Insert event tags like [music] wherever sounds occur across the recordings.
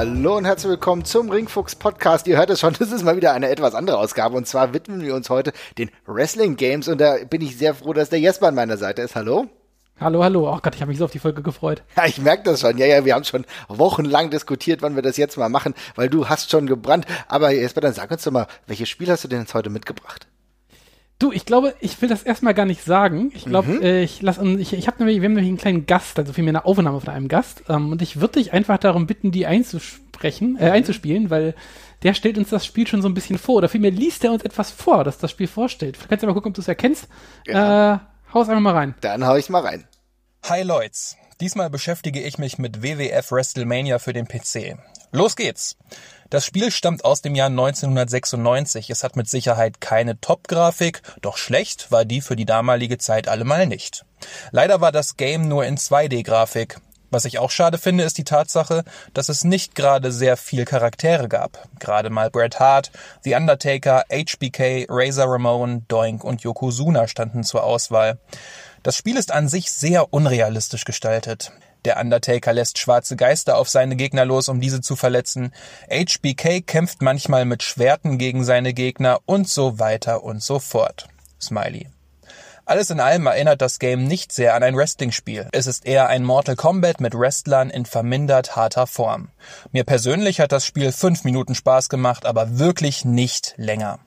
Hallo und herzlich willkommen zum Ringfuchs Podcast. Ihr hört es schon, [laughs] das ist mal wieder eine etwas andere Ausgabe und zwar widmen wir uns heute den Wrestling Games und da bin ich sehr froh, dass der Jesper an meiner Seite ist. Hallo. Hallo, hallo. Oh Gott, ich habe mich so auf die Folge gefreut. Ja, ich merke das schon. Ja, ja, wir haben schon wochenlang diskutiert, wann wir das jetzt mal machen, weil du hast schon gebrannt. Aber Jesper, dann sag uns doch mal, welches Spiel hast du denn jetzt heute mitgebracht? Du, ich glaube, ich will das erstmal gar nicht sagen. Ich glaube, mhm. äh, ich lass, ich, ich habe nämlich, wir haben nämlich einen kleinen Gast, also vielmehr eine Aufnahme von einem Gast. Ähm, und ich würde dich einfach darum bitten, die einzusprechen, äh, mhm. einzuspielen, weil der stellt uns das Spiel schon so ein bisschen vor. Oder vielmehr liest er uns etwas vor, das das Spiel vorstellt. Kannst du mal gucken, ob du es erkennst. Ja. Äh, hau's einfach mal rein. Dann hau ich mal rein. Hi Leute. Diesmal beschäftige ich mich mit WWF WrestleMania für den PC. Los geht's! Das Spiel stammt aus dem Jahr 1996. Es hat mit Sicherheit keine Top-Grafik, doch schlecht war die für die damalige Zeit allemal nicht. Leider war das Game nur in 2D-Grafik. Was ich auch schade finde, ist die Tatsache, dass es nicht gerade sehr viel Charaktere gab. Gerade mal Bret Hart, The Undertaker, HBK, Razor Ramon, Doink und Yokozuna standen zur Auswahl. Das Spiel ist an sich sehr unrealistisch gestaltet. Der Undertaker lässt schwarze Geister auf seine Gegner los, um diese zu verletzen. HBK kämpft manchmal mit Schwerten gegen seine Gegner und so weiter und so fort. Smiley. Alles in allem erinnert das Game nicht sehr an ein Wrestling-Spiel. Es ist eher ein Mortal Kombat mit Wrestlern in vermindert harter Form. Mir persönlich hat das Spiel fünf Minuten Spaß gemacht, aber wirklich nicht länger.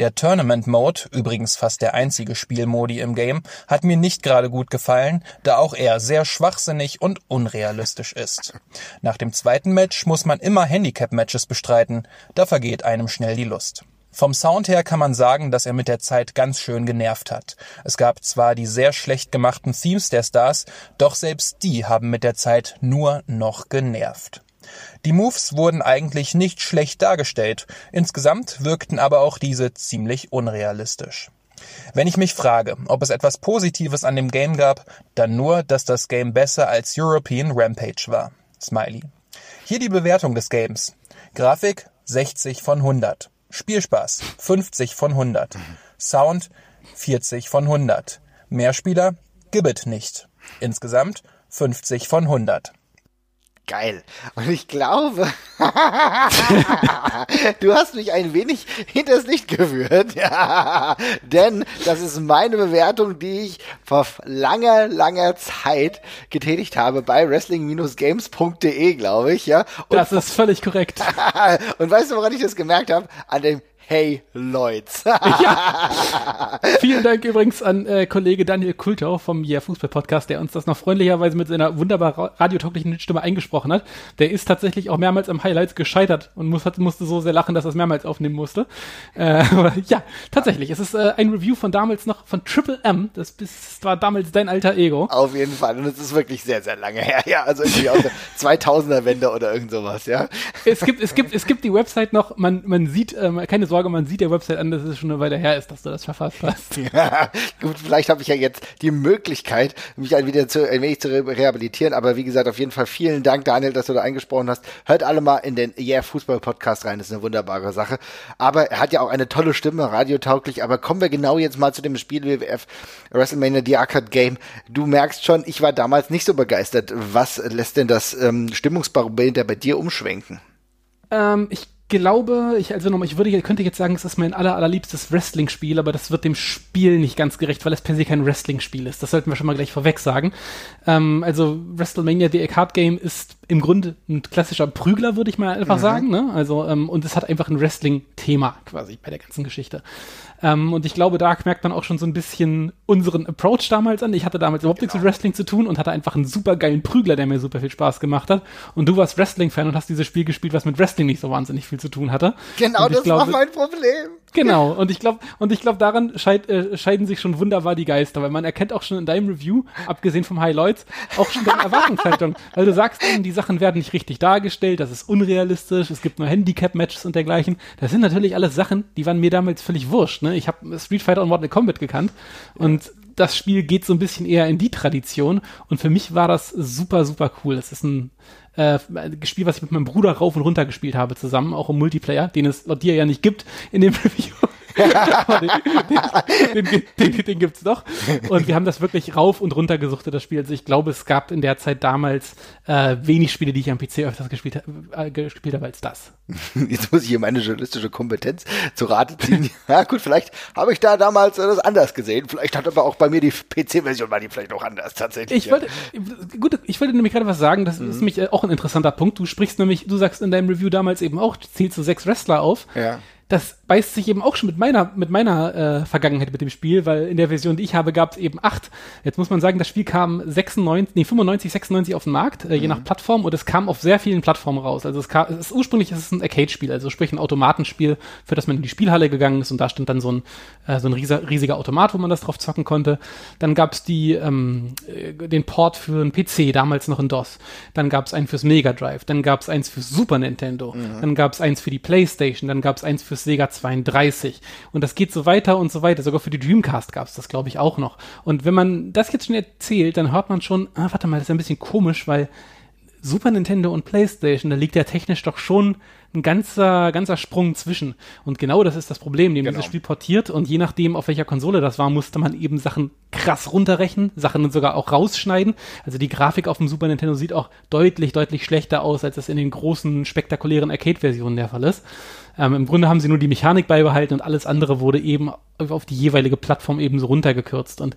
Der Tournament Mode, übrigens fast der einzige Spielmodi im Game, hat mir nicht gerade gut gefallen, da auch er sehr schwachsinnig und unrealistisch ist. Nach dem zweiten Match muss man immer Handicap-Matches bestreiten, da vergeht einem schnell die Lust. Vom Sound her kann man sagen, dass er mit der Zeit ganz schön genervt hat. Es gab zwar die sehr schlecht gemachten Themes der Stars, doch selbst die haben mit der Zeit nur noch genervt. Die Moves wurden eigentlich nicht schlecht dargestellt, insgesamt wirkten aber auch diese ziemlich unrealistisch. Wenn ich mich frage, ob es etwas Positives an dem Game gab, dann nur, dass das Game besser als European Rampage war. Smiley. Hier die Bewertung des Games. Grafik 60 von 100. Spielspaß 50 von 100. Sound 40 von 100. Mehrspieler Gibbet nicht. Insgesamt 50 von 100 geil. Und ich glaube, [laughs] du hast mich ein wenig hinters Licht geführt. [laughs] Ja. Denn das ist meine Bewertung, die ich vor langer, langer Zeit getätigt habe bei wrestling-games.de, glaube ich. Ja. Und das ist völlig korrekt. [laughs] und weißt du, woran ich das gemerkt habe? An dem Hey Lloyds. ja. [laughs] Vielen Dank übrigens an äh, Kollege Daniel Kultau vom Yeah Fußball Podcast, der uns das noch freundlicherweise mit seiner wunderbar radiotauglichen Stimme eingesprochen hat. Der ist tatsächlich auch mehrmals am Highlights gescheitert und muss, hat, musste so sehr lachen, dass er es mehrmals aufnehmen musste. Äh, ja, tatsächlich. Es ist äh, ein Review von damals noch von Triple M. Das, das war damals dein alter Ego. Auf jeden Fall. Und es ist wirklich sehr, sehr lange her. Ja, also irgendwie aus der [laughs] 2000er Wende oder irgend sowas, ja. Es gibt, es gibt, es gibt die Website noch. Man, man sieht, ähm, keine Sorge, Sorge, man sieht der Website an, dass es schon eine Weile her ist, dass du das verfasst hast. [laughs] ja, gut, vielleicht habe ich ja jetzt die Möglichkeit, mich ein, wieder zu, ein wenig zu rehabilitieren, aber wie gesagt, auf jeden Fall vielen Dank, Daniel, dass du da eingesprochen hast. Hört alle mal in den Yeah Fußball Podcast rein, das ist eine wunderbare Sache. Aber er hat ja auch eine tolle Stimme, radiotauglich, aber kommen wir genau jetzt mal zu dem Spiel WWF WrestleMania The Arcade Game. Du merkst schon, ich war damals nicht so begeistert. Was lässt denn das ähm, Stimmungsbarometer bei dir umschwenken? Ähm, ich glaube, ich also nochmal, ich würde, könnte jetzt sagen, es ist mein aller, allerliebstes Wrestling-Spiel, aber das wird dem Spiel nicht ganz gerecht, weil es per se kein Wrestling-Spiel ist. Das sollten wir schon mal gleich vorweg sagen. Ähm, also WrestleMania The Card Game ist im Grunde ein klassischer Prügler, würde ich mal einfach mhm. sagen. Ne? Also ähm, und es hat einfach ein Wrestling-Thema quasi bei der ganzen Geschichte. Ähm, und ich glaube, da merkt man auch schon so ein bisschen unseren Approach damals an. Ich hatte damals überhaupt genau. nichts mit genau. Wrestling zu tun und hatte einfach einen super geilen Prügler, der mir super viel Spaß gemacht hat. Und du warst Wrestling-Fan und hast dieses Spiel gespielt, was mit Wrestling nicht so wahnsinnig viel zu tun hatte. Genau, das glaube, war mein Problem. Genau, und ich glaube, und ich glaube, daran scheid, äh, scheiden sich schon wunderbar die Geister, weil man erkennt auch schon in deinem Review, abgesehen vom Highlights, auch schon deine Erwartungshaltung. weil du sagst eben, die Sachen werden nicht richtig dargestellt, das ist unrealistisch, es gibt nur Handicap-Matches und dergleichen. Das sind natürlich alles Sachen, die waren mir damals völlig wurscht. Ne? Ich habe Street Fighter und Mortal Kombat gekannt und das Spiel geht so ein bisschen eher in die Tradition und für mich war das super, super cool. Es ist ein äh, Spiel, was ich mit meinem Bruder rauf und runter gespielt habe zusammen, auch im Multiplayer, den es laut dir ja nicht gibt in dem [laughs] Review. [laughs] den, den, den, den, gibt's noch. Und wir haben das wirklich rauf und runter gesuchtet, das Spiel. Also ich glaube, es gab in der Zeit damals äh, wenig Spiele, die ich am PC öfters gespielt, äh, gespielt habe als das. [laughs] Jetzt muss ich hier meine journalistische Kompetenz zu Rate ziehen. ja gut, vielleicht habe ich da damals das anders gesehen. Vielleicht hat aber auch bei mir die PC-Version war die vielleicht auch anders tatsächlich. Ich wollte, gut, ich wollte nämlich gerade was sagen, das mhm. ist nämlich äh, auch ein interessanter Punkt. Du sprichst nämlich, du sagst in deinem Review damals eben auch, zählst du sechs Wrestler auf. Ja das beißt sich eben auch schon mit meiner, mit meiner äh, Vergangenheit mit dem Spiel, weil in der Version, die ich habe, gab es eben acht. Jetzt muss man sagen, das Spiel kam 96, nee, 95, 96 auf den Markt, äh, je mhm. nach Plattform, und es kam auf sehr vielen Plattformen raus. Also es, kam, es ist ursprünglich es ist ein Arcade-Spiel, also sprich ein Automatenspiel, für das man in die Spielhalle gegangen ist und da stand dann so ein, äh, so ein riesiger, riesiger Automat, wo man das drauf zocken konnte. Dann gab es die, ähm, äh, den Port für einen PC, damals noch in DOS. Dann gab es einen fürs Mega Drive, dann gab es eins fürs Super Nintendo, mhm. dann gab es eins für die Playstation, dann gab es eins fürs Sega 32. Und das geht so weiter und so weiter. Sogar für die Dreamcast gab es das, glaube ich, auch noch. Und wenn man das jetzt schon erzählt, dann hört man schon, ah, warte mal, das ist ein bisschen komisch, weil Super Nintendo und PlayStation, da liegt ja technisch doch schon ein ganzer, ganzer Sprung zwischen. Und genau das ist das Problem, dem genau. dieses Spiel portiert und je nachdem, auf welcher Konsole das war, musste man eben Sachen krass runterrechnen, Sachen sogar auch rausschneiden. Also die Grafik auf dem Super Nintendo sieht auch deutlich, deutlich schlechter aus, als es in den großen, spektakulären Arcade-Versionen der Fall ist. Ähm, Im Grunde haben sie nur die Mechanik beibehalten und alles andere wurde eben auf die jeweilige Plattform eben so runtergekürzt. Und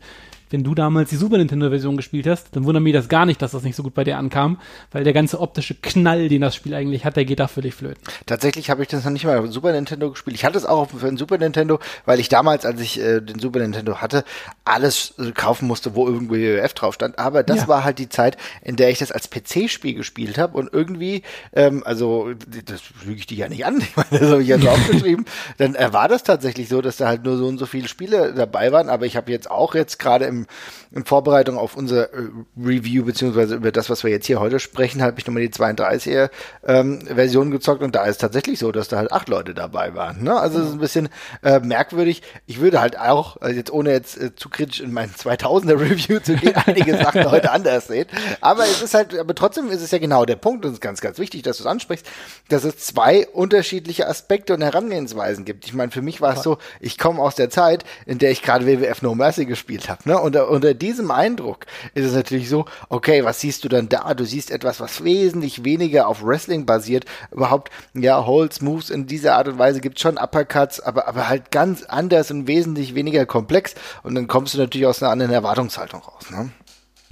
wenn du damals die Super Nintendo-Version gespielt hast, dann wundert mich das gar nicht, dass das nicht so gut bei dir ankam, weil der ganze optische Knall, den das Spiel eigentlich hat, der geht da völlig flöten. Tatsächlich habe ich das noch nicht mal auf Super Nintendo gespielt. Ich hatte es auch für den Super Nintendo, weil ich damals, als ich äh, den Super Nintendo hatte, alles äh, kaufen musste, wo irgendwie F drauf stand. Aber das ja. war halt die Zeit, in der ich das als PC-Spiel gespielt habe und irgendwie, ähm, also das lüge ich dich ja nicht an, ich meine, das habe ich so aufgeschrieben, dann äh, war das tatsächlich so, dass da halt nur so und so viele Spiele dabei waren. Aber ich habe jetzt auch jetzt gerade im in Vorbereitung auf unser äh, Review, beziehungsweise über das, was wir jetzt hier heute sprechen, habe ich nochmal die 32er ähm, Version gezockt und da ist tatsächlich so, dass da halt acht Leute dabei waren. Ne? Also es ist ein bisschen äh, merkwürdig. Ich würde halt auch, also jetzt ohne jetzt äh, zu kritisch in mein 2000er Review zu gehen, [laughs] einige Sachen heute anders sehen. Aber es ist halt, aber trotzdem ist es ja genau der Punkt, und es ist ganz, ganz wichtig, dass du es ansprichst, dass es zwei unterschiedliche Aspekte und Herangehensweisen gibt. Ich meine, für mich war es so, ich komme aus der Zeit, in der ich gerade WWF No Mercy gespielt habe. Ne? Und unter, unter diesem Eindruck ist es natürlich so, okay, was siehst du dann da? Du siehst etwas, was wesentlich weniger auf Wrestling basiert. Überhaupt, ja, Holds, Moves in dieser Art und Weise gibt schon Uppercuts, aber, aber halt ganz anders und wesentlich weniger komplex. Und dann kommst du natürlich aus einer anderen Erwartungshaltung raus. Ne?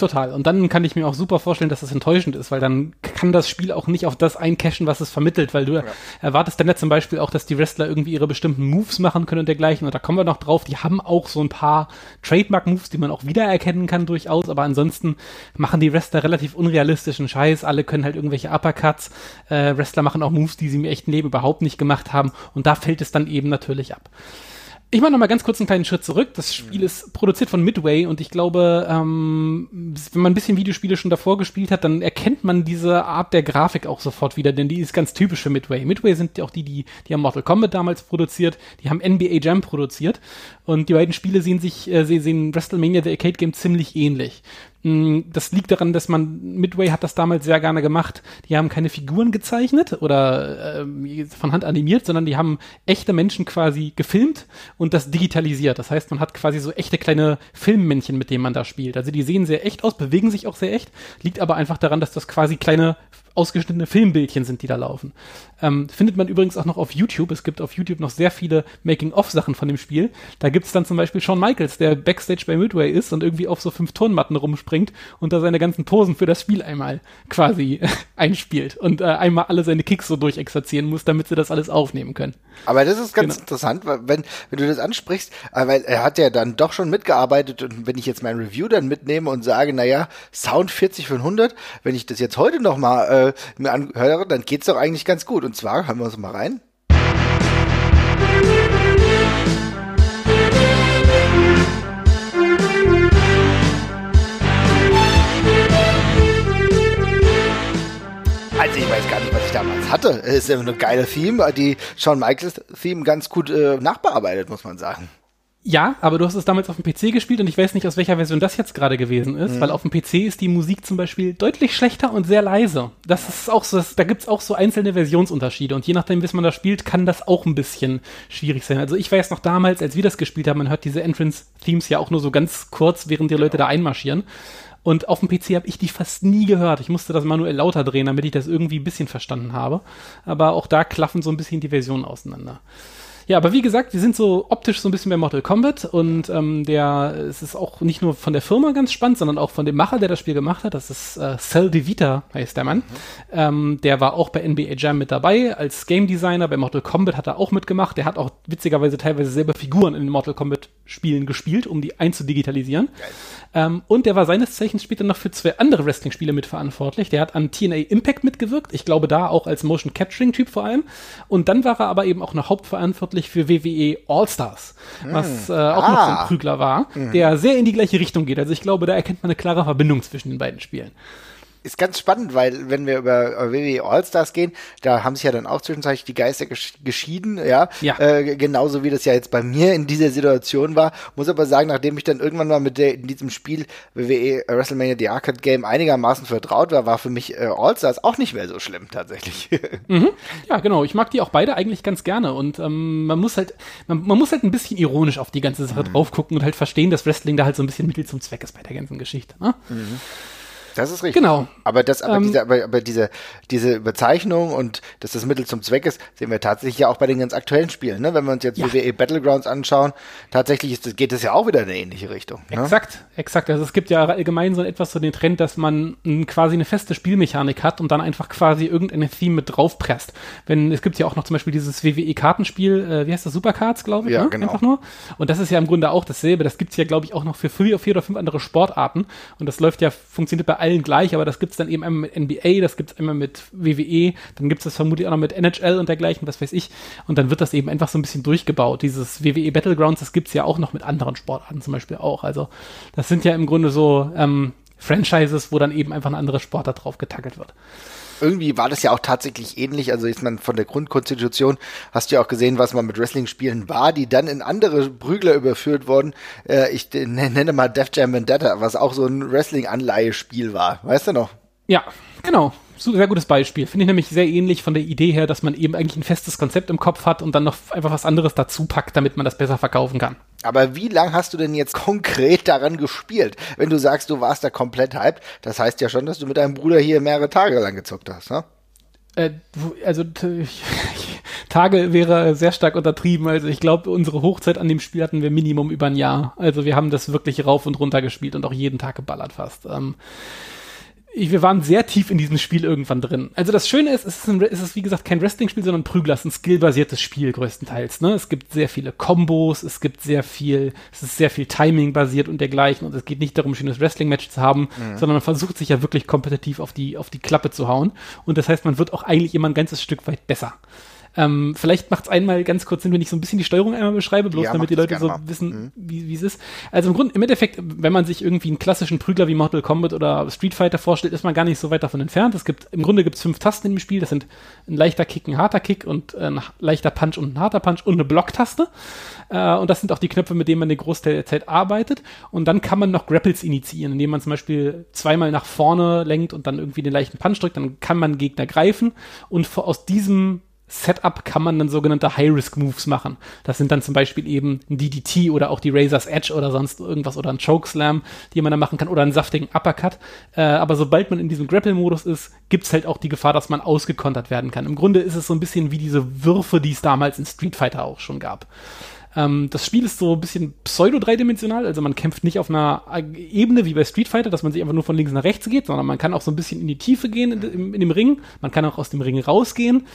Total. Und dann kann ich mir auch super vorstellen, dass das enttäuschend ist, weil dann kann das Spiel auch nicht auf das eincashen, was es vermittelt, weil du ja. erwartest dann ja zum Beispiel auch, dass die Wrestler irgendwie ihre bestimmten Moves machen können und dergleichen. Und da kommen wir noch drauf. Die haben auch so ein paar Trademark-Moves, die man auch wiedererkennen kann durchaus. Aber ansonsten machen die Wrestler relativ unrealistischen Scheiß. Alle können halt irgendwelche Uppercuts. Äh, Wrestler machen auch Moves, die sie im echten Leben überhaupt nicht gemacht haben. Und da fällt es dann eben natürlich ab. Ich mache noch mal ganz kurz einen kleinen Schritt zurück. Das Spiel ist produziert von Midway und ich glaube, ähm, wenn man ein bisschen Videospiele schon davor gespielt hat, dann erkennt man diese Art der Grafik auch sofort wieder, denn die ist ganz typisch für Midway. Midway sind auch die, die, die haben Mortal Kombat damals produziert, die haben NBA Jam produziert und die beiden Spiele sehen sich, äh, sehen WrestleMania The Arcade Game ziemlich ähnlich. Mm, das liegt daran, dass man, Midway hat das damals sehr gerne gemacht. Die haben keine Figuren gezeichnet oder äh, von Hand animiert, sondern die haben echte Menschen quasi gefilmt und das digitalisiert. Das heißt, man hat quasi so echte kleine Filmmännchen, mit denen man da spielt. Also die sehen sehr echt aus, bewegen sich auch sehr echt, liegt aber einfach daran, dass das quasi kleine ausgeschnittene Filmbildchen sind, die da laufen. Ähm, findet man übrigens auch noch auf YouTube. Es gibt auf YouTube noch sehr viele Making-of-Sachen von dem Spiel. Da gibt es dann zum Beispiel Shawn Michaels, der Backstage bei Midway ist und irgendwie auf so fünf Turnmatten rumspringt und da seine ganzen Posen für das Spiel einmal quasi [laughs] einspielt und äh, einmal alle seine Kicks so durchexerzieren muss, damit sie das alles aufnehmen können. Aber das ist ganz genau. interessant, weil wenn, wenn du das ansprichst, äh, weil er hat ja dann doch schon mitgearbeitet und wenn ich jetzt mein Review dann mitnehme und sage, naja, Sound 40 von 100, wenn ich das jetzt heute noch mal äh, äh, mir anhöre, dann geht's doch eigentlich ganz gut. Und zwar, hören wir uns mal rein. Also ich weiß gar nicht, was ich damals hatte. Es ist immer eine geile Theme, die Shawn Michaels Theme ganz gut äh, nachbearbeitet, muss man sagen. Ja, aber du hast es damals auf dem PC gespielt und ich weiß nicht, aus welcher Version das jetzt gerade gewesen ist, mhm. weil auf dem PC ist die Musik zum Beispiel deutlich schlechter und sehr leise. Das ist auch so, das, da gibt's auch so einzelne Versionsunterschiede und je nachdem, wie man da spielt, kann das auch ein bisschen schwierig sein. Also ich weiß noch damals, als wir das gespielt haben, man hört diese Entrance-Themes ja auch nur so ganz kurz, während die Leute da einmarschieren. Und auf dem PC habe ich die fast nie gehört. Ich musste das manuell lauter drehen, damit ich das irgendwie ein bisschen verstanden habe. Aber auch da klaffen so ein bisschen die Versionen auseinander. Ja, aber wie gesagt, wir sind so optisch so ein bisschen bei Mortal Kombat und ähm, der, es ist auch nicht nur von der Firma ganz spannend, sondern auch von dem Macher, der das Spiel gemacht hat. Das ist äh, Cell Devita, heißt der Mann. Mhm. Ähm, der war auch bei NBA Jam mit dabei als Game Designer. Bei Mortal Kombat hat er auch mitgemacht. Der hat auch witzigerweise teilweise selber Figuren in den Mortal Kombat Spielen gespielt, um die einzudigitalisieren. Ähm, und der war seines Zeichens später noch für zwei andere Wrestling-Spiele mitverantwortlich. Der hat an TNA Impact mitgewirkt. Ich glaube da auch als Motion Capturing-Typ vor allem. Und dann war er aber eben auch noch hauptverantwortlich für WWE All-Stars, mm. was äh, auch ah. noch so ein ah. Prügler war, mm. der sehr in die gleiche Richtung geht. Also ich glaube, da erkennt man eine klare Verbindung zwischen den beiden Spielen ist ganz spannend, weil wenn wir über WWE All-Stars gehen, da haben sich ja dann auch zwischenzeitlich die Geister gesch geschieden, ja. ja. Äh, genauso wie das ja jetzt bei mir in dieser Situation war. Muss aber sagen, nachdem ich dann irgendwann mal mit der, in diesem Spiel WWE WrestleMania The Arcade Game einigermaßen vertraut war, war für mich äh, All-Stars auch nicht mehr so schlimm tatsächlich. [laughs] Mhm. Ja, genau. Ich mag die auch beide eigentlich ganz gerne und ähm, man muss halt, man, man, muss halt ein bisschen ironisch auf die ganze Sache mhm. drauf gucken und halt verstehen, dass Wrestling da halt so ein bisschen Mittel zum Zweck ist bei der ganzen Geschichte. Ne? Mhm. Das ist richtig. Genau. Aber das, aber ähm, diese, aber, aber diese, diese Bezeichnung und dass das Mittel zum Zweck ist, sehen wir tatsächlich ja auch bei den ganz aktuellen Spielen. Ne? Wenn wir uns jetzt ja. WWE Battlegrounds anschauen, tatsächlich ist, geht das ja auch wieder in eine ähnliche Richtung. Ne? Exakt, exakt. Also es gibt ja allgemein so etwas so den Trend, dass man quasi eine feste Spielmechanik hat und dann einfach quasi irgendeine Theme mit draufpresst. Wenn es gibt ja auch noch zum Beispiel dieses WWE Kartenspiel, äh, wie heißt das Supercards, glaube ich, ja, ne? genau. einfach nur. Und das ist ja im Grunde auch dasselbe. Das gibt's ja, glaube ich, auch noch für vier, vier oder fünf andere Sportarten. Und das läuft ja, funktioniert bei allen gleich, aber das gibt es dann eben einmal mit NBA, das gibt es einmal mit WWE, dann gibt es das vermutlich auch noch mit NHL und dergleichen, was weiß ich. Und dann wird das eben einfach so ein bisschen durchgebaut. Dieses WWE Battlegrounds, das gibt es ja auch noch mit anderen Sportarten zum Beispiel auch. Also das sind ja im Grunde so ähm, Franchises, wo dann eben einfach ein anderer Sportart drauf getackelt wird irgendwie war das ja auch tatsächlich ähnlich. Also ist man von der Grundkonstitution, hast du ja auch gesehen, was man mit Wrestling-Spielen war, die dann in andere Prügler überführt wurden. Äh, ich [laughs] nenne mal Def Jam Vendetta, was auch so ein Wrestling-Anleihespiel war. Weißt du noch? Ja, genau sehr gutes Beispiel. Finde ich nämlich sehr ähnlich von der Idee her, dass man eben eigentlich ein festes Konzept im Kopf hat und dann noch einfach was anderes dazu packt, damit man das besser verkaufen kann. Aber wie lang hast du denn jetzt [laughs] konkret daran gespielt? Wenn du sagst, du warst da komplett hyped, das heißt ja schon, dass du mit deinem Bruder hier mehrere Tage lang gezockt hast, ne? Äh, also Tage wäre sehr stark untertrieben. Also ich glaube, unsere Hochzeit an dem Spiel hatten wir Minimum über ein Jahr. Also wir haben das wirklich rauf und runter gespielt und auch jeden Tag geballert fast. Ähm, ich, wir waren sehr tief in diesem Spiel irgendwann drin. Also das Schöne ist, es ist, ein, es ist wie gesagt kein Wrestling-Spiel, sondern ein Prügler, es ist ein skillbasiertes Spiel größtenteils. Ne? Es gibt sehr viele Kombos, es gibt sehr viel, es ist sehr viel Timing-basiert und dergleichen. Und es geht nicht darum, ein schönes Wrestling-Match zu haben, mhm. sondern man versucht sich ja wirklich kompetitiv auf die, auf die Klappe zu hauen. Und das heißt, man wird auch eigentlich immer ein ganzes Stück weit besser. Ähm, vielleicht macht es einmal ganz kurz Sinn, wenn ich so ein bisschen die Steuerung einmal beschreibe, bloß ja, damit die Leute so mal. wissen, mhm. wie es ist. Also im Grunde, im Endeffekt, wenn man sich irgendwie einen klassischen Prügler wie Mortal Kombat oder Street Fighter vorstellt, ist man gar nicht so weit davon entfernt. Es gibt, im Grunde gibt es fünf Tasten im Spiel. Das sind ein leichter Kick, ein harter Kick und ein leichter Punch und ein harter Punch und eine Blocktaste. Äh, und das sind auch die Knöpfe, mit denen man den Großteil der Zeit arbeitet. Und dann kann man noch Grapples initiieren, indem man zum Beispiel zweimal nach vorne lenkt und dann irgendwie den leichten Punch drückt. Dann kann man Gegner greifen und aus diesem Setup kann man dann sogenannte High-Risk-Moves machen. Das sind dann zum Beispiel eben ein DDT oder auch die Razor's Edge oder sonst irgendwas oder ein Chokeslam, die man dann machen kann oder einen saftigen Uppercut. Äh, aber sobald man in diesem Grapple-Modus ist, gibt's halt auch die Gefahr, dass man ausgekontert werden kann. Im Grunde ist es so ein bisschen wie diese Würfe, die es damals in Street Fighter auch schon gab. Ähm, das Spiel ist so ein bisschen pseudo-dreidimensional, also man kämpft nicht auf einer Ebene wie bei Street Fighter, dass man sich einfach nur von links nach rechts geht, sondern man kann auch so ein bisschen in die Tiefe gehen in, in, in dem Ring, man kann auch aus dem Ring rausgehen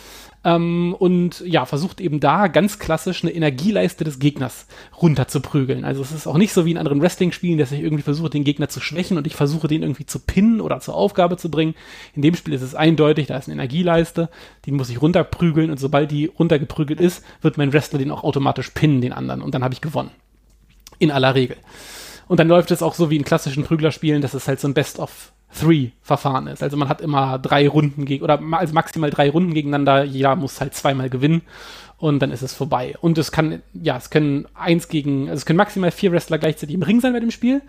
ähm, und ja, versucht eben da ganz klassisch eine Energieleiste des Gegners runterzuprügeln. Also es ist auch nicht so wie in anderen Wrestling-Spielen, dass ich irgendwie versuche, den Gegner zu schwächen und ich versuche, den irgendwie zu pinnen oder zur Aufgabe zu bringen. In dem Spiel ist es eindeutig, da ist eine Energieleiste, die muss ich runterprügeln und sobald die runtergeprügelt ist, wird mein Wrestler den auch automatisch pinnen, den anderen, und dann habe ich gewonnen. In aller Regel. Und dann läuft es auch so wie in klassischen Prüglerspielen, dass es halt so ein Best of Three Verfahren ist. Also man hat immer drei Runden gegen oder also maximal drei Runden gegeneinander. Jeder muss halt zweimal gewinnen und dann ist es vorbei. Und es kann, ja, es können eins gegen, also es können maximal vier Wrestler gleichzeitig im Ring sein bei dem Spiel.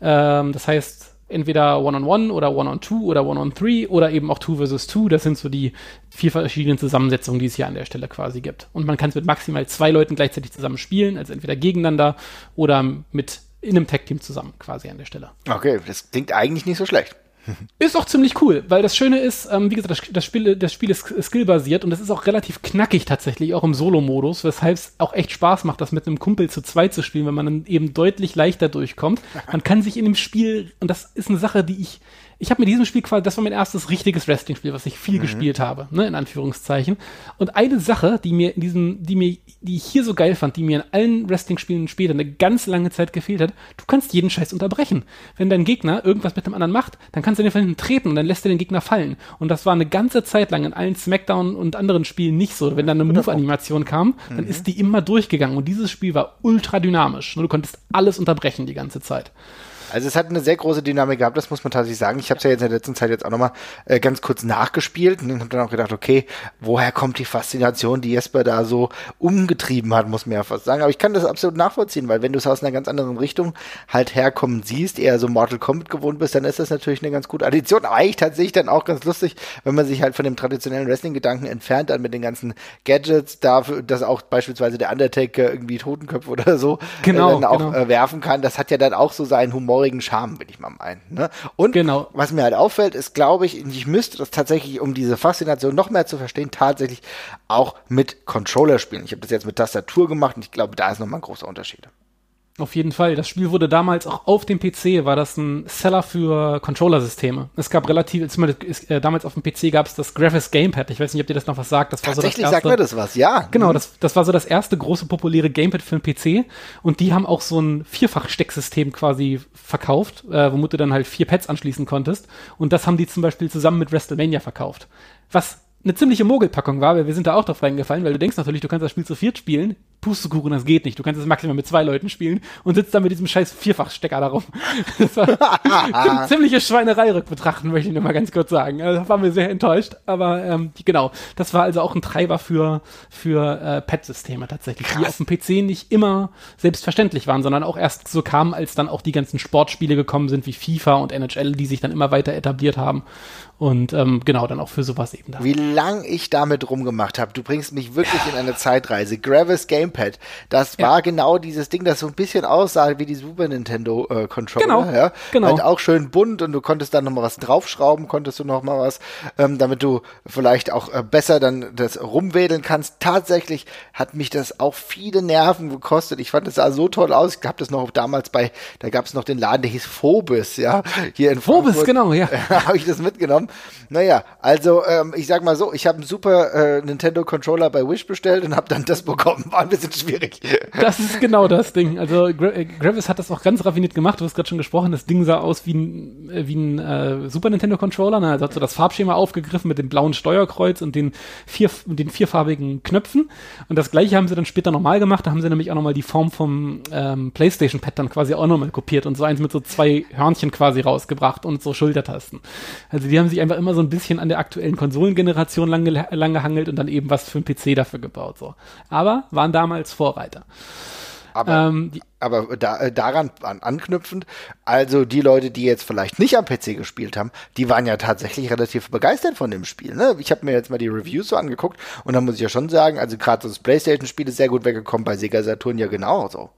Ähm, das heißt, entweder One-on-One -on -one oder One-on-Two oder One-on-Three oder eben auch Two versus Two. Das sind so die vier verschiedenen Zusammensetzungen, die es hier an der Stelle quasi gibt. Und man kann es mit maximal zwei Leuten gleichzeitig zusammen spielen, also entweder gegeneinander oder mit in einem Tag-Team zusammen quasi an der Stelle. Okay, das klingt eigentlich nicht so schlecht. Ist auch ziemlich cool, weil das Schöne ist, ähm, wie gesagt, das, das, Spiel, das Spiel ist skillbasiert und es ist auch relativ knackig tatsächlich, auch im Solo-Modus, weshalb es auch echt Spaß macht, das mit einem Kumpel zu zweit zu spielen, wenn man dann eben deutlich leichter durchkommt. Man kann sich in dem Spiel, und das ist eine Sache, die ich ich habe mit diesem Spiel quasi, das war mein erstes richtiges Wrestling-Spiel, was ich viel mhm. gespielt habe, ne, in Anführungszeichen. Und eine Sache, die mir in diesem, die mir, die ich hier so geil fand, die mir in allen Wrestling-Spielen später eine ganz lange Zeit gefehlt hat, du kannst jeden Scheiß unterbrechen. Wenn dein Gegner irgendwas mit dem anderen macht, dann kannst du den von hinten treten und dann lässt er den Gegner fallen. Und das war eine ganze Zeit lang in allen Smackdown und anderen Spielen nicht so. Wenn dann eine Move-Animation kam, dann mhm. ist die immer durchgegangen. Und dieses Spiel war ultra dynamisch. Du konntest alles unterbrechen die ganze Zeit. Also es hat eine sehr große Dynamik gehabt, das muss man tatsächlich sagen. Ich habe es ja jetzt in der letzten Zeit jetzt auch nochmal äh, ganz kurz nachgespielt und habe dann auch gedacht, okay, woher kommt die Faszination, die Jesper da so umgetrieben hat, muss man ja fast sagen. Aber ich kann das absolut nachvollziehen, weil wenn du es aus einer ganz anderen Richtung halt herkommen siehst, eher so Mortal Kombat gewohnt bist, dann ist das natürlich eine ganz gute Addition. Aber eigentlich tatsächlich dann auch ganz lustig, wenn man sich halt von dem traditionellen Wrestling-Gedanken entfernt, dann mit den ganzen Gadgets, dafür, dass auch beispielsweise der Undertaker irgendwie Totenköpfe oder so genau, äh, dann auch genau. äh, werfen kann. Das hat ja dann auch so seinen Humor traurigen Charme, will ich mal meinen. Ne? Und genau. was mir halt auffällt, ist, glaube ich, ich müsste das tatsächlich, um diese Faszination noch mehr zu verstehen, tatsächlich auch mit Controller spielen. Ich habe das jetzt mit Tastatur gemacht und ich glaube, da ist nochmal ein großer Unterschied. Auf jeden Fall. Das Spiel wurde damals auch auf dem PC, war das ein Seller für Controller-Systeme. Es gab relativ, zumindest äh, damals auf dem PC gab es das Graphics Gamepad. Ich weiß nicht, ob dir das noch was sagt. Das war Tatsächlich so das erste, sagt mir das was, ja. Genau, mhm. das, das war so das erste große populäre Gamepad für den PC. Und die haben auch so ein Vierfach-Stecksystem quasi verkauft, äh, womit du dann halt vier Pads anschließen konntest. Und das haben die zum Beispiel zusammen mit WrestleMania verkauft. Was eine ziemliche Mogelpackung war, weil wir sind da auch drauf reingefallen, weil du denkst natürlich, du kannst das Spiel zu viert spielen, Pustekuchen, das geht nicht. Du kannst es maximal mit zwei Leuten spielen und sitzt dann mit diesem scheiß Vierfachstecker da rum. [laughs] Das war [laughs] ziemliche Schweinerei rückbetrachten, möchte ich nur mal ganz kurz sagen. Also, da waren wir sehr enttäuscht, aber ähm, genau, das war also auch ein Treiber für, für äh, Pad-Systeme tatsächlich, Krass. die auf dem PC nicht immer selbstverständlich waren, sondern auch erst so kamen, als dann auch die ganzen Sportspiele gekommen sind, wie FIFA und NHL, die sich dann immer weiter etabliert haben. Und ähm, genau, dann auch für sowas eben da. Wie lang ich damit rumgemacht habe. Du bringst mich wirklich in eine Zeitreise. Gravis Gamepad, das ja. war genau dieses Ding, das so ein bisschen aussah wie die Super Nintendo äh, Controller. Genau, ja? genau. Halt auch schön bunt und du konntest dann nochmal was draufschrauben, konntest du nochmal was, ähm, damit du vielleicht auch äh, besser dann das rumwedeln kannst. Tatsächlich hat mich das auch viele Nerven gekostet. Ich fand, es sah so toll aus. Ich habe das noch damals bei, da gab es noch den Laden, der hieß Phobis, ja, hier in Phobis, Frankfurt. genau, ja. [laughs] habe ich das mitgenommen. Naja, also ähm, ich sag mal so, ich habe einen super äh, Nintendo Controller bei Wish bestellt und habe dann das bekommen. War ein bisschen schwierig. Das ist genau das Ding. Also Gra äh, Gravis hat das auch ganz raffiniert gemacht. Du hast gerade schon gesprochen. Das Ding sah aus wie ein, äh, wie ein äh, Super Nintendo Controller. Ne? Also hat so das Farbschema aufgegriffen mit dem blauen Steuerkreuz und den vier den vierfarbigen Knöpfen. Und das gleiche haben sie dann später nochmal gemacht. Da haben sie nämlich auch nochmal die Form vom ähm, PlayStation Pad dann quasi auch nochmal kopiert und so eins mit so zwei Hörnchen quasi rausgebracht und so Schultertasten. Also die haben sich einfach immer so ein bisschen an der aktuellen Konsolengeneration lang, lang gehangelt und dann eben was für einen PC dafür gebaut. So. Aber waren damals Vorreiter. Aber, ähm, die, aber da, äh, daran an, anknüpfend, also die Leute, die jetzt vielleicht nicht am PC gespielt haben, die waren ja tatsächlich relativ begeistert von dem Spiel. Ne? Ich habe mir jetzt mal die Reviews so angeguckt und da muss ich ja schon sagen, also gerade das PlayStation-Spiel ist sehr gut weggekommen, bei Sega Saturn ja genauso.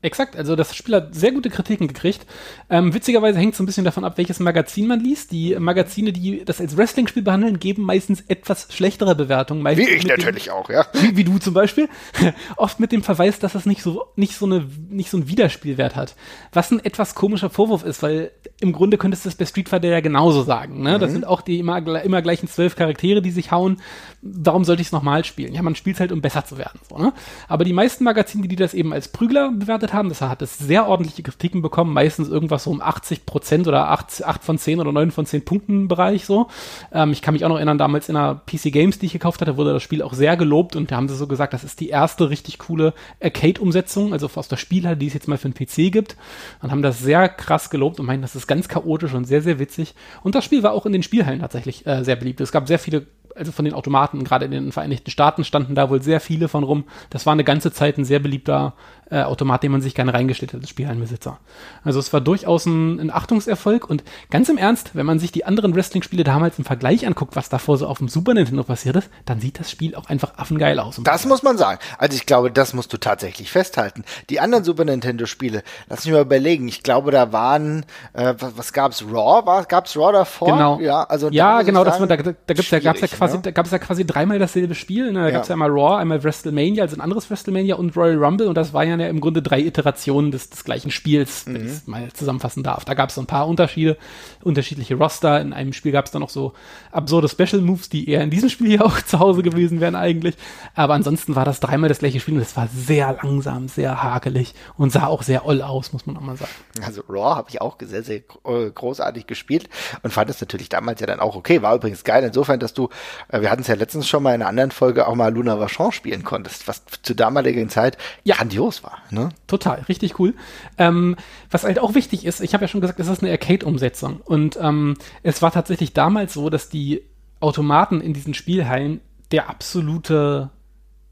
Exakt, also das Spiel hat sehr gute Kritiken gekriegt. Ähm, witzigerweise hängt es so ein bisschen davon ab, welches Magazin man liest. Die Magazine, die das als Wrestling-Spiel behandeln, geben meistens etwas schlechtere Bewertungen. Wie ich natürlich dem, auch, ja. Wie, wie, du zum Beispiel. [laughs] Oft mit dem Verweis, dass es nicht so, nicht so eine, nicht so einen Widerspielwert hat. Was ein etwas komischer Vorwurf ist, weil im Grunde könntest du das bei Street Fighter ja genauso sagen. Ne? Mhm. Das sind auch die immer, immer gleichen zwölf Charaktere, die sich hauen. Warum sollte ich es nochmal spielen? Ja, man spielt halt, um besser zu werden. So, ne? Aber die meisten Magazine, die das eben als Prügler bewertet gearbeitet haben. Das hat es sehr ordentliche Kritiken bekommen, meistens irgendwas so um 80 Prozent oder 8, 8 von 10 oder 9 von 10 Punkten Bereich so. Ähm, ich kann mich auch noch erinnern, damals in einer PC Games, die ich gekauft hatte, wurde das Spiel auch sehr gelobt und da haben sie so gesagt, das ist die erste richtig coole Arcade-Umsetzung, also aus der Spielhalle, die es jetzt mal für den PC gibt. Und haben das sehr krass gelobt und meinen, das ist ganz chaotisch und sehr, sehr witzig. Und das Spiel war auch in den Spielhallen tatsächlich äh, sehr beliebt. Es gab sehr viele also von den Automaten, gerade in den Vereinigten Staaten standen da wohl sehr viele von rum. Das war eine ganze Zeit ein sehr beliebter äh, Automat, den man sich gerne reingestellt hat als Spielhallenbesitzer. Also es war durchaus ein, ein Achtungserfolg und ganz im Ernst, wenn man sich die anderen Wrestling-Spiele damals im Vergleich anguckt, was davor so auf dem Super Nintendo passiert ist, dann sieht das Spiel auch einfach affengeil aus. Das muss man sagen. Also ich glaube, das musst du tatsächlich festhalten. Die anderen Super Nintendo-Spiele, lass mich mal überlegen. Ich glaube, da waren, äh, was, was gab's? Raw? War, gab's Raw davor? Genau. Ja, also ja, genau. Das war, da, da, gibt's ja, gab's ja quasi, ne? da gab's ja quasi dreimal dasselbe Spiel. Ne? Da ja. gab's ja einmal Raw, einmal WrestleMania, also ein anderes WrestleMania und Royal Rumble und das war ja im Grunde drei Iterationen des, des gleichen Spiels, wenn mhm. ich es mal zusammenfassen darf. Da gab es so ein paar Unterschiede, unterschiedliche Roster. In einem Spiel gab es dann noch so absurde Special Moves, die eher in diesem Spiel [laughs] hier auch zu Hause gewesen wären eigentlich. Aber ansonsten war das dreimal das gleiche Spiel und es war sehr langsam, sehr hakelig und sah auch sehr oll aus, muss man auch mal sagen. Also Raw habe ich auch sehr, sehr äh, großartig gespielt und fand es natürlich damals ja dann auch okay. War übrigens geil insofern, dass du, äh, wir hatten es ja letztens schon mal in einer anderen Folge auch mal Luna Vachon spielen konntest, was zu damaligen Zeit ja. grandios war. Ne? Total total, richtig cool. Ähm, was halt auch wichtig ist, ich habe ja schon gesagt, es ist eine Arcade-Umsetzung. Und ähm, es war tatsächlich damals so, dass die Automaten in diesen Spielhallen der absolute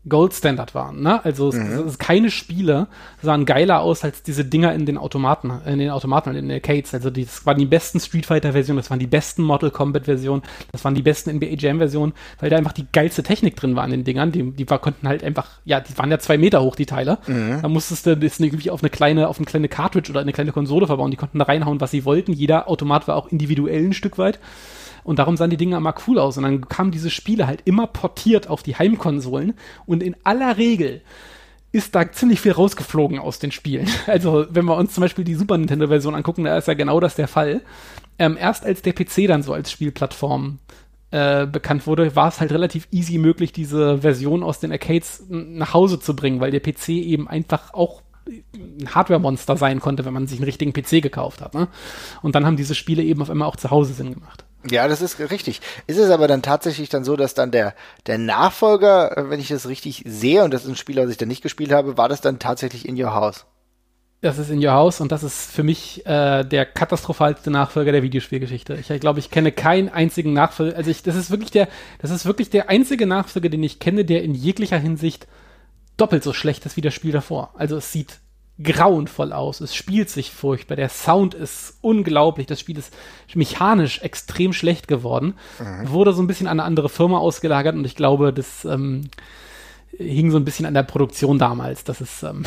Gold Standard waren. Ne? Also mhm. es, es, keine Spiele sahen geiler aus als diese Dinger in den Automaten, in den Automaten, in den Arcades. Also die, das waren die besten Street Fighter Versionen, das waren die besten Mortal Kombat Versionen, das waren die besten NBA Jam Versionen, weil da einfach die geilste Technik drin war in den Dingern. Die, die war, konnten halt einfach, ja, die waren ja zwei Meter hoch die Teile. Mhm. Da musstest du das irgendwie auf eine kleine, auf eine kleine Cartridge oder eine kleine Konsole verbauen. Die konnten da reinhauen, was sie wollten. Jeder Automat war auch individuell ein Stück weit. Und darum sahen die Dinge immer cool aus. Und dann kamen diese Spiele halt immer portiert auf die Heimkonsolen. Und in aller Regel ist da ziemlich viel rausgeflogen aus den Spielen. [laughs] Also, wenn wir uns zum Beispiel die Super Nintendo-Version angucken, da ist ja genau das der Fall. Ähm, erst als der PC dann so als Spielplattform äh, bekannt wurde, war es halt relativ easy möglich, diese Version aus den Arcades nach Hause zu bringen, weil der PC eben einfach auch ein Hardware-Monster sein konnte, wenn man sich einen richtigen PC gekauft hat. Ne? Und dann haben diese Spiele eben auf einmal auch zu Hause Sinn gemacht. Ja, das ist richtig. Ist es aber dann tatsächlich dann so, dass dann der, der Nachfolger, wenn ich das richtig sehe, und das ist ein Spiel, was ich dann nicht gespielt habe, war das dann tatsächlich in Your House? Das ist in Your House und das ist für mich äh, der katastrophalste Nachfolger der Videospielgeschichte. Ich glaube, ich kenne keinen einzigen Nachfolger. Also ich, das ist wirklich der, das ist wirklich der einzige Nachfolger, den ich kenne, der in jeglicher Hinsicht doppelt so schlecht ist wie das Spiel davor. Also es sieht grauenvoll aus. Es spielt sich furchtbar. Der Sound ist unglaublich. Das Spiel ist mechanisch extrem schlecht geworden. Mhm. Wurde so ein bisschen an eine andere Firma ausgelagert und ich glaube, das ähm, hing so ein bisschen an der Produktion damals. Das ist ähm,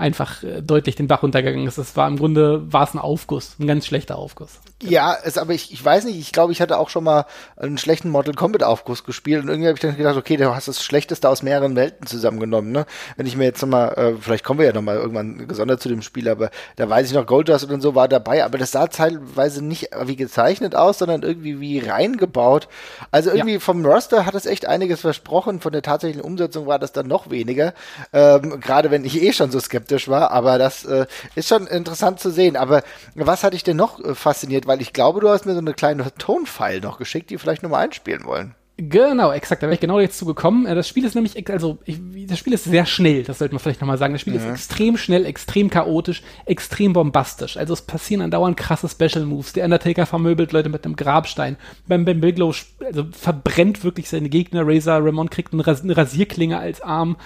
einfach äh, deutlich den Bach runtergegangen ist. Das war im Grunde, war es ein Aufguss, ein ganz schlechter Aufguss. Ja, es, aber ich, ich weiß nicht, ich glaube, ich hatte auch schon mal einen schlechten Mortal Kombat Aufguss gespielt und irgendwie habe ich dann gedacht, okay, du hast das Schlechteste aus mehreren Welten zusammengenommen, ne? Wenn ich mir jetzt nochmal, äh, vielleicht kommen wir ja nochmal irgendwann gesondert zu dem Spiel, aber da weiß ich noch, Goldust und so war dabei, aber das sah teilweise nicht wie gezeichnet aus, sondern irgendwie wie reingebaut. Also irgendwie ja. vom Roster hat es echt einiges versprochen, von der tatsächlichen Umsetzung war das dann noch weniger, ähm, gerade wenn ich eh schon so skeptisch war, aber das äh, ist schon interessant zu sehen. Aber was hat dich denn noch äh, fasziniert? weil ich glaube, du hast mir so eine kleine Tonfile noch geschickt, die vielleicht nochmal einspielen wollen. Genau, exakt. Da wäre ich genau jetzt zugekommen. Äh, das Spiel ist nämlich, also ich, das Spiel ist sehr schnell, das sollte man vielleicht nochmal sagen. Das Spiel mhm. ist extrem schnell, extrem chaotisch, extrem bombastisch. Also es passieren andauernd krasse Special Moves. Der Undertaker vermöbelt Leute mit einem Grabstein. Beim Ben Bigelow also verbrennt wirklich seine Gegner. Razor Ramon kriegt eine, Rasierklinge als Arm.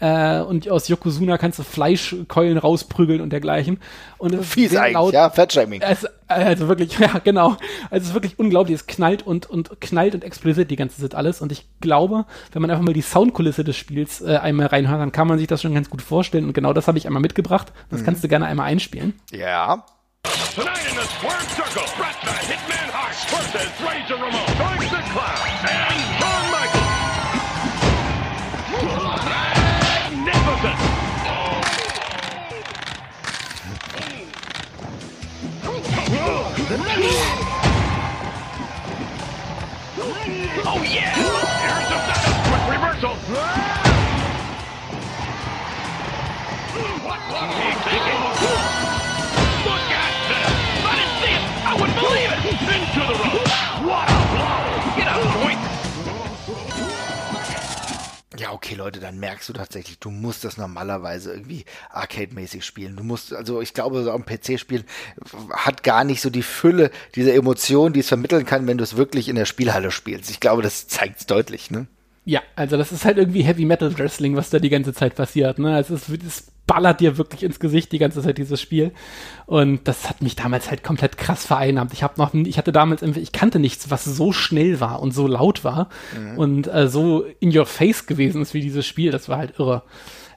Äh, und aus Yokozuna kannst du Fleischkeulen rausprügeln und dergleichen. Und es Fies eigentlich, laut, ja, Fatshaming. Also, also wirklich, [laughs] ja, genau. Also es ist wirklich unglaublich. Es knallt und, und knallt und explodiert die ganze Zeit alles. Und ich glaube, wenn man einfach mal die Soundkulisse des Spiels äh, einmal reinhört, dann kann man sich das schon ganz gut vorstellen. Und genau das habe ich einmal mitgebracht. Das mhm. kannst du gerne einmal einspielen. Ja. Tonight in the Square Circle, Bret the Hitman Hart versus Razor Ramon, Doink the Clown, and Oh yeah! Here's the setup! Quick reversal! What was he thinking? Look at this! I didn't see it! I wouldn't believe it! Into the rope! What Ja, okay, Leute, dann merkst du tatsächlich, du musst das normalerweise irgendwie arcade-mäßig spielen. Du musst, also ich glaube, so ein PC-Spiel hat gar nicht so die Fülle dieser Emotionen, die es vermitteln kann, wenn du es wirklich in der Spielhalle spielst. Ich glaube, das zeigt es deutlich, ne? Ja, also das ist halt irgendwie Heavy Metal Wrestling, was da die ganze Zeit passiert. Ne? Also es, es ballert dir wirklich ins Gesicht die ganze Zeit dieses Spiel. Und das hat mich damals halt komplett krass vereinnahmt. Ich habe noch, ich hatte damals, ich kannte nichts, was so schnell war und so laut war mhm. und äh, so in your face gewesen ist wie dieses Spiel. Das war halt irre.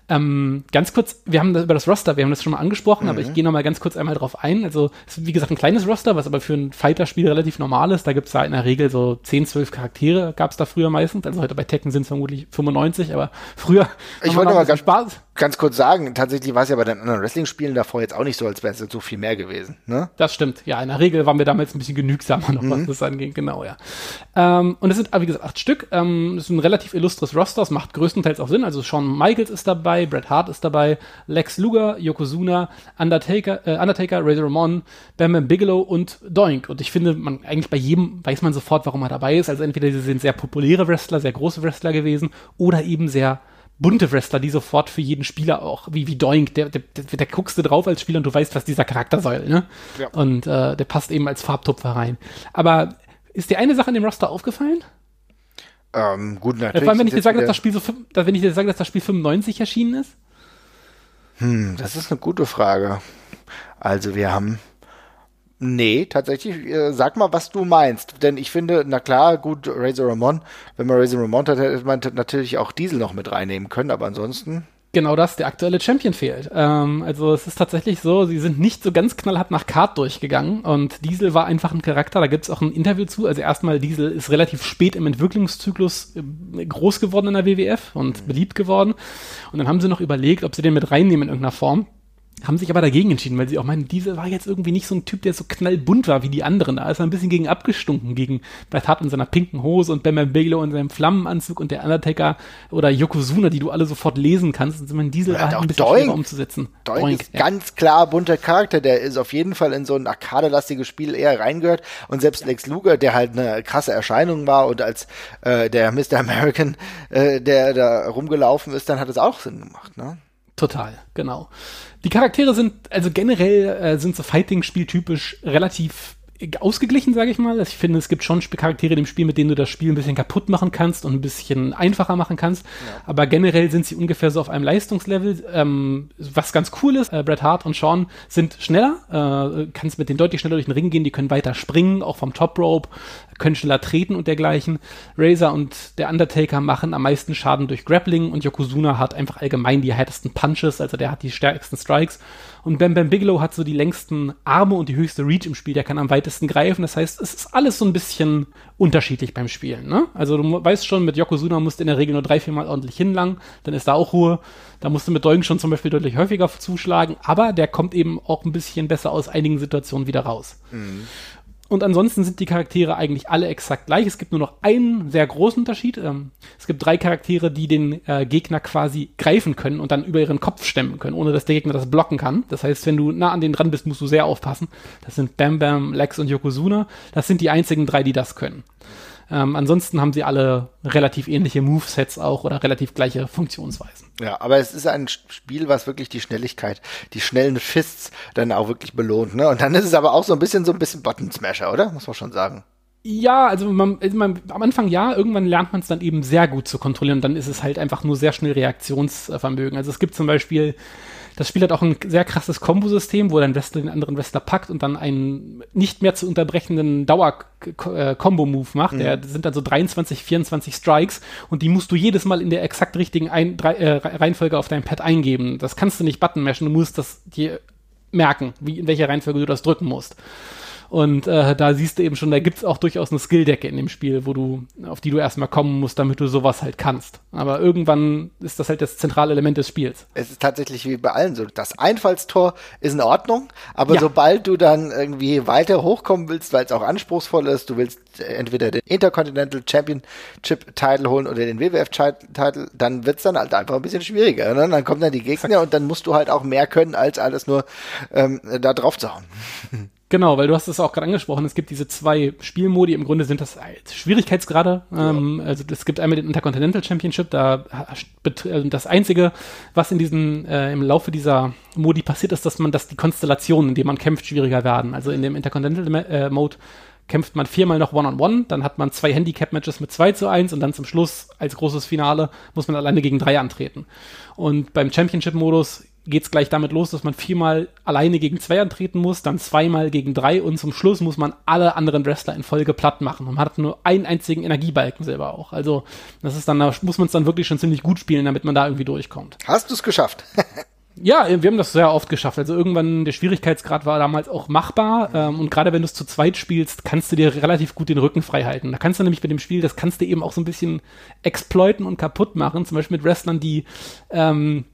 Ähm, ganz kurz, wir haben das über das Roster, wir haben das schon mal angesprochen, mhm. aber ich gehe noch mal ganz kurz einmal drauf ein. Also, es ist wie gesagt ein kleines Roster, was aber für ein Fighter-Spiel relativ normal ist. Da gibt es da in der Regel so 10, 12 Charaktere, gab es da früher meistens. Also heute bei Tekken sind es vermutlich 95, aber früher. Ich wollte mal ganz Spaß ganz kurz sagen, tatsächlich war es ja bei den anderen Wrestling-Spielen davor jetzt auch nicht so, als wäre es so viel mehr gewesen. Ne? Das stimmt. Ja, in der Regel waren wir damals ein bisschen genügsamer noch, mhm. was das angeht. Genau, ja. Ähm, und es sind, wie gesagt, acht Stück. Ähm, es ist ein relativ illustres Roster. Es macht größtenteils auch Sinn. Also Shawn Michaels ist dabei, Bret Hart ist dabei, Lex Luger, Yokozuna, Undertaker, äh, Undertaker, Razor Ramon, Bam Bam Bigelow und Doink. Und ich finde, man eigentlich bei jedem weiß man sofort, warum er dabei ist. Also entweder sie sind sehr populäre Wrestler, sehr große Wrestler gewesen oder eben sehr bunte Wrestler, die sofort für jeden Spieler auch, wie, wie Doink, der, der, der, der guckst du drauf als Spieler und du weißt, was dieser Charakter soll, ne? Ja. Und äh, der passt eben als Farbtupfer rein. Aber ist dir eine Sache an dem Roster aufgefallen? Ähm, gut, natürlich. Vor allem, wenn ich dir sage, dass das Spiel so, wenn ich dir sage, dass das Spiel 95 erschienen ist? Hm, das ist eine gute Frage. Also wir haben Nee, tatsächlich. Äh, sag mal, was du meinst. Denn ich finde, na klar, gut, Razor Ramon, wenn man Razor Ramon hat, hätte man natürlich auch Diesel noch mit reinnehmen können, aber ansonsten. Genau das, der aktuelle Champion fehlt. Ähm, also es ist tatsächlich so, sie sind nicht so ganz knallhart nach Kart durchgegangen und Diesel war einfach ein Charakter, da gibt es auch ein Interview zu. Also erstmal, Diesel ist relativ spät im Entwicklungszyklus äh, groß geworden in der WWF und mhm. beliebt geworden. Und dann haben sie noch überlegt, ob sie den mit reinnehmen in irgendeiner Form haben sich aber dagegen entschieden, weil sie auch meinen, Diesel war jetzt irgendwie nicht so ein Typ, der so knallbunt war wie die anderen. Da ist er ein bisschen gegen abgestunken, gegen Bret Hart in seiner pinken Hose und Bam Bigelow in seinem Flammenanzug und der Undertaker oder Yokozuna, die du alle sofort lesen kannst. Also mein Diesel war halt ein bisschen Doink. schwerer umzusetzen. Doink, Doink ist ja. ganz klar bunter Charakter, der ist auf jeden Fall in so ein arkadelastiges Spiel eher reingehört und selbst ja. Lex Luger, der halt eine krasse Erscheinung war und als äh, der Mr. American, äh, der da rumgelaufen ist, dann hat es auch Sinn gemacht, ne? Total, genau. Die Charaktere sind, also generell äh, sind so Fighting-Spiel-typisch relativ ausgeglichen, sage ich mal. Also ich finde, es gibt schon Charaktere in dem Spiel, mit denen du das Spiel ein bisschen kaputt machen kannst und ein bisschen einfacher machen kannst. Ja. Aber generell sind sie ungefähr so auf einem Leistungslevel. Ähm, was ganz cool ist, äh, Bret Hart und Sean sind schneller, äh, kannst mit denen deutlich schneller durch den Ring gehen, die können weiter springen, auch vom Top Rope, können schneller treten und dergleichen. Razor und der Undertaker machen am meisten Schaden durch Grappling und Yokozuna hat einfach allgemein die härtesten Punches, also der hat die stärksten Strikes. Und Bam Bam Bigelow hat so die längsten Arme und die höchste Reach im Spiel, der kann am weitesten greifen. Das heißt, es ist alles so ein bisschen unterschiedlich beim Spielen. Ne? Also du weißt schon, mit Yokozuna musst du in der Regel nur drei, vier Mal ordentlich hinlangen, dann ist da auch Ruhe. Da musst du mit Deugen schon zum Beispiel deutlich häufiger zuschlagen, aber der kommt eben auch ein bisschen besser aus einigen Situationen wieder raus. Mhm. Und ansonsten sind die Charaktere eigentlich alle exakt gleich. Es gibt nur noch einen sehr großen Unterschied. Ähm, es gibt drei Charaktere, die den äh, Gegner quasi greifen können und dann über ihren Kopf stemmen können, ohne dass der Gegner das blocken kann. Das heißt, wenn du nah an denen dran bist, musst du sehr aufpassen. Das sind Bam Bam, Lex und Yokozuna. Das sind die einzigen drei, die das können. Ähm, ansonsten haben sie alle relativ ähnliche Movesets auch oder relativ gleiche Funktionsweisen. Ja, aber es ist ein Spiel, was wirklich die Schnelligkeit, die schnellen Fists dann auch wirklich belohnt. Ne? Und dann ist es aber auch so ein bisschen so ein bisschen Button Smasher, oder? Muss man schon sagen. Ja, also man, man, am Anfang ja, irgendwann lernt man es dann eben sehr gut zu kontrollieren und dann ist es halt einfach nur sehr schnell Reaktionsvermögen. Also es gibt zum Beispiel das Spiel hat auch ein sehr krasses Kombosystem, wo dein Wrestler den anderen Wrestler packt und dann einen nicht mehr zu unterbrechenden Dauer-Combo-Move macht. Mhm. Der sind dann so 23, 24 Strikes und die musst du jedes Mal in der exakt richtigen ein, drei, äh, Reihenfolge auf deinem Pad eingeben. Das kannst du nicht button mashen, du musst das dir merken, wie, in welcher Reihenfolge du das drücken musst. Und äh, da siehst du eben schon, da gibt's auch durchaus eine Skilldecke in dem Spiel, wo du, auf die du erstmal kommen musst, damit du sowas halt kannst. Aber irgendwann ist das halt das zentrale Element des Spiels. Es ist tatsächlich wie bei allen so. Das Einfallstor ist in Ordnung, aber ja. sobald du dann irgendwie weiter hochkommen willst, weil es auch anspruchsvoll ist, du willst entweder den Intercontinental Championship Title holen oder den WWF Title, dann wird's dann halt einfach ein bisschen schwieriger. Ne? Dann kommen dann die Gegner und dann musst du halt auch mehr können, als alles nur ähm, da drauf zu hauen. [laughs] Genau, weil du hast es auch gerade angesprochen, es gibt diese zwei Spielmodi, im Grunde sind das Schwierigkeitsgrade. Ja. Ähm, also es gibt einmal den Intercontinental Championship, da äh, das Einzige, was in diesem, äh, im Laufe dieser Modi passiert, ist, dass man, dass die Konstellationen, in denen man kämpft, schwieriger werden. Also in dem Intercontinental äh, Mode kämpft man viermal noch One-on-One, -on -one, dann hat man zwei Handicap-Matches mit 2 zu 1 und dann zum Schluss als großes Finale muss man alleine gegen drei antreten. Und beim Championship-Modus geht es gleich damit los, dass man viermal alleine gegen zwei antreten muss, dann zweimal gegen drei und zum Schluss muss man alle anderen Wrestler in Folge platt machen. Und man hat nur einen einzigen Energiebalken selber auch. Also das ist dann, da muss man es dann wirklich schon ziemlich gut spielen, damit man da irgendwie durchkommt. Hast du es geschafft? [laughs] Ja, wir haben das sehr oft geschafft. Also irgendwann der Schwierigkeitsgrad war damals auch machbar. Ähm, und gerade wenn du es zu zweit spielst, kannst du dir relativ gut den Rücken frei halten. Da kannst du nämlich mit dem Spiel, das kannst du eben auch so ein bisschen exploiten und kaputt machen. Zum Beispiel mit Wrestlern, die ähm,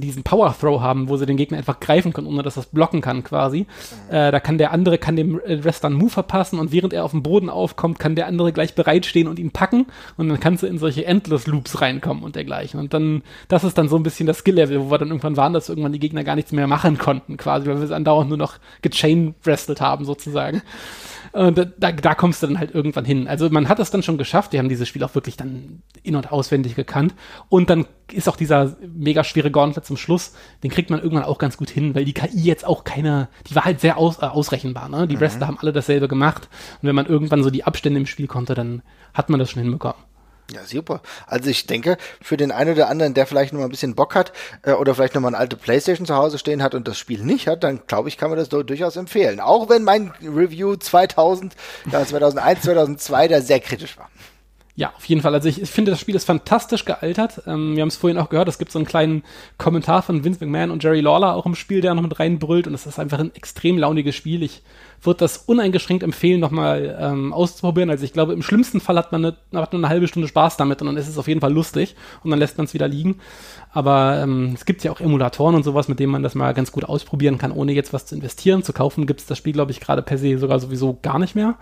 diesen Power Throw haben, wo sie den Gegner einfach greifen können, ohne dass das blocken kann quasi. Äh, da kann der andere, kann dem Wrestler einen Move verpassen und während er auf dem Boden aufkommt, kann der andere gleich bereitstehen und ihn packen und dann kannst du in solche Endless Loops reinkommen und dergleichen. Und dann, das ist dann so ein bisschen das Skill-Level, wo wir dann irgendwann waren, dass irgendwann die Gegner gar nichts mehr machen konnten quasi, weil wir es andauernd nur noch gechain-wrestelt haben sozusagen. Und da, da kommst du dann halt irgendwann hin. Also man hat es dann schon geschafft. Wir haben dieses Spiel auch wirklich dann in- und auswendig gekannt. Und dann ist auch dieser mega schwere Gauntlet zum Schluss, den kriegt man irgendwann auch ganz gut hin, weil die KI jetzt auch keine, die war halt sehr aus, äh, ausrechenbar. Ne? Die mhm. Wrestler haben alle dasselbe gemacht. Und wenn man irgendwann so die Abstände im Spiel konnte, dann hat man das schon hinbekommen. Ja, super. Also ich denke, für den einen oder anderen, der vielleicht noch mal ein bisschen Bock hat äh, oder vielleicht noch mal eine alte Playstation zu Hause stehen hat und das Spiel nicht hat, dann glaube ich, kann man das durchaus empfehlen. Auch wenn mein Review 2000, ja, 2001, 2002 da sehr kritisch war. Ja, auf jeden Fall. Also ich, ich finde, das Spiel ist fantastisch gealtert. Ähm, wir haben es vorhin auch gehört, es gibt so einen kleinen Kommentar von Vince McMahon und Jerry Lawler auch im Spiel, der noch mit reinbrüllt und es ist einfach ein extrem launiges Spiel. Ich würde das uneingeschränkt empfehlen, nochmal ähm, auszuprobieren. Also ich glaube, im schlimmsten Fall hat man, eine, hat man eine halbe Stunde Spaß damit und dann ist es auf jeden Fall lustig und dann lässt man es wieder liegen. Aber ähm, es gibt ja auch Emulatoren und sowas, mit denen man das mal ganz gut ausprobieren kann, ohne jetzt was zu investieren. Zu kaufen gibt es das Spiel, glaube ich, gerade per se sogar sowieso gar nicht mehr. Mhm.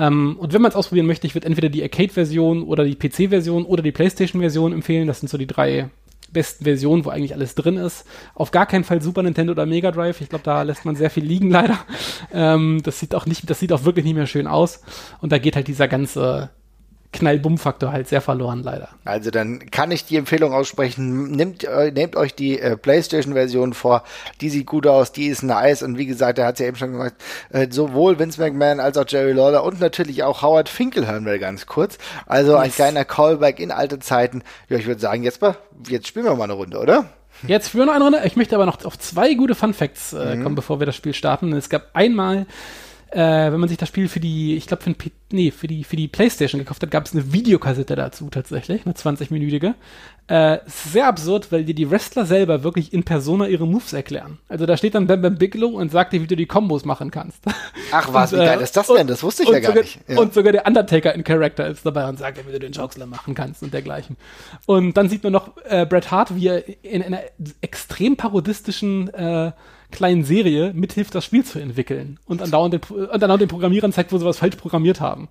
Ähm, und wenn man es ausprobieren möchte, ich würde entweder die Arcade-Version oder die PC-Version oder die PlayStation-Version empfehlen. Das sind so die drei besten Version, wo eigentlich alles drin ist. Auf gar keinen Fall Super Nintendo oder Mega Drive. Ich glaube, da lässt man sehr viel liegen, [laughs] leider. Ähm, das sieht auch nicht, das sieht auch wirklich nicht mehr schön aus. Und da geht halt dieser ganze Knall-Bumm-Faktor halt sehr verloren, leider. Also dann kann ich die Empfehlung aussprechen, nehmt, äh, nehmt euch die äh, Playstation-Version vor, die sieht gut aus, die ist nice und wie gesagt, der hat es ja eben schon gesagt, äh, sowohl Vince McMahon als auch Jerry Lawler und natürlich auch Howard Finkel hören wir ganz kurz. Also yes. ein kleiner Callback in alte Zeiten. Ja, ich würde sagen, jetzt, mal, jetzt spielen wir mal eine Runde, oder? Jetzt führen wir noch eine Runde. Ich möchte aber noch auf zwei gute Fun Facts äh, mhm. kommen, bevor wir das Spiel starten. Es gab einmal äh, wenn man sich das Spiel für die, ich glaube für, nee, für die für die PlayStation gekauft hat, gab es eine Videokassette dazu tatsächlich, eine 20-minütige. Äh, sehr absurd, weil dir die Wrestler selber wirklich in Persona ihre Moves erklären. Also da steht dann Bam Bam Bigelow und sagt dir, wie du die Kombos machen kannst. Ach was, [laughs] und, wie geil ist das denn? Das wusste ich ja gar sogar, nicht. Ja. Und sogar der Undertaker in Character ist dabei und sagt dir, wie du den Chokeslam machen kannst und dergleichen. Und dann sieht man noch äh, Bret Hart, wie er in einer extrem parodistischen äh, kleinen Serie mithilft, das Spiel zu entwickeln und andauernd den, andauernd den Programmierern zeigt, wo sie was falsch programmiert haben.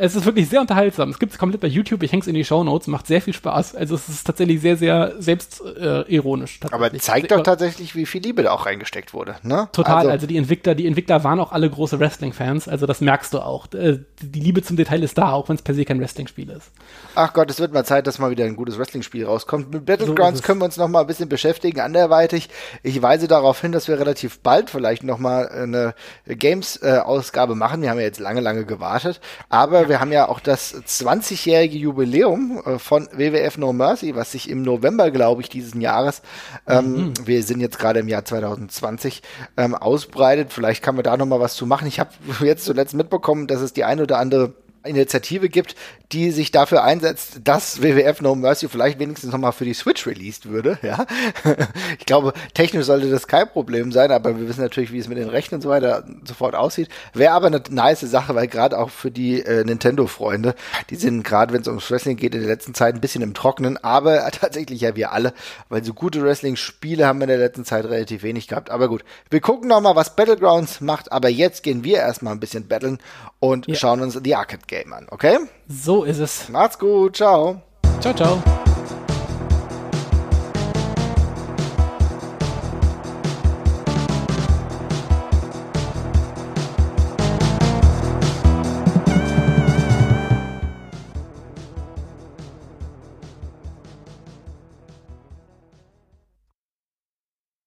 Es ist wirklich sehr unterhaltsam. Es gibt es komplett bei YouTube. Ich häng's in die Show Notes. Macht sehr viel Spaß. Also es ist tatsächlich sehr, sehr selbstironisch. Äh, Aber zeigt doch tatsächlich, wie viel Liebe da auch reingesteckt wurde. Ne? Total. Also, also, die Entwickler, die Entwickler waren auch alle große Wrestling-Fans. Also das merkst du auch. Äh, die Liebe zum Detail ist da, auch wenn es per se kein Wrestling-Spiel ist. Ach Gott, es wird mal Zeit, dass mal wieder ein gutes Wrestling-Spiel rauskommt. Mit Battlegrounds so können wir uns noch mal ein bisschen beschäftigen, anderweitig. Ich weise darauf hin, dass wir relativ bald vielleicht noch mal eine Games-Ausgabe machen. Wir haben ja jetzt lange, lange gewartet. Aber wir haben ja auch das 20-jährige Jubiläum äh, von WWF No Mercy, was sich im November, glaube ich, dieses Jahres, ähm, mhm. wir sind jetzt gerade im Jahr 2020, ähm, ausbreitet. Vielleicht kann man da noch mal was zu machen. Ich habe jetzt zuletzt mitbekommen, dass es die ein oder andere Initiative gibt, die sich dafür einsetzt, dass WWF No Mercy vielleicht wenigstens nochmal für die Switch released würde, ja. [laughs] ich glaube, technisch sollte das kein Problem sein, aber wir wissen natürlich, wie es mit den Rechten und so weiter sofort aussieht. Wäre aber eine nice Sache, weil gerade auch für die äh, Nintendo-Freunde, die sind gerade, wenn es ums Wrestling geht, in der letzten Zeit ein bisschen im Trocknen, aber [laughs] tatsächlich ja wir alle, weil so gute Wrestling-Spiele haben wir in der letzten Zeit relativ wenig gehabt. Aber gut, wir gucken nochmal, was Battlegrounds macht, aber jetzt gehen wir erstmal ein bisschen battlen und ja. schauen uns die Arcade Game an, okay? So ist es. Macht's gut, ciao. Ciao, ciao.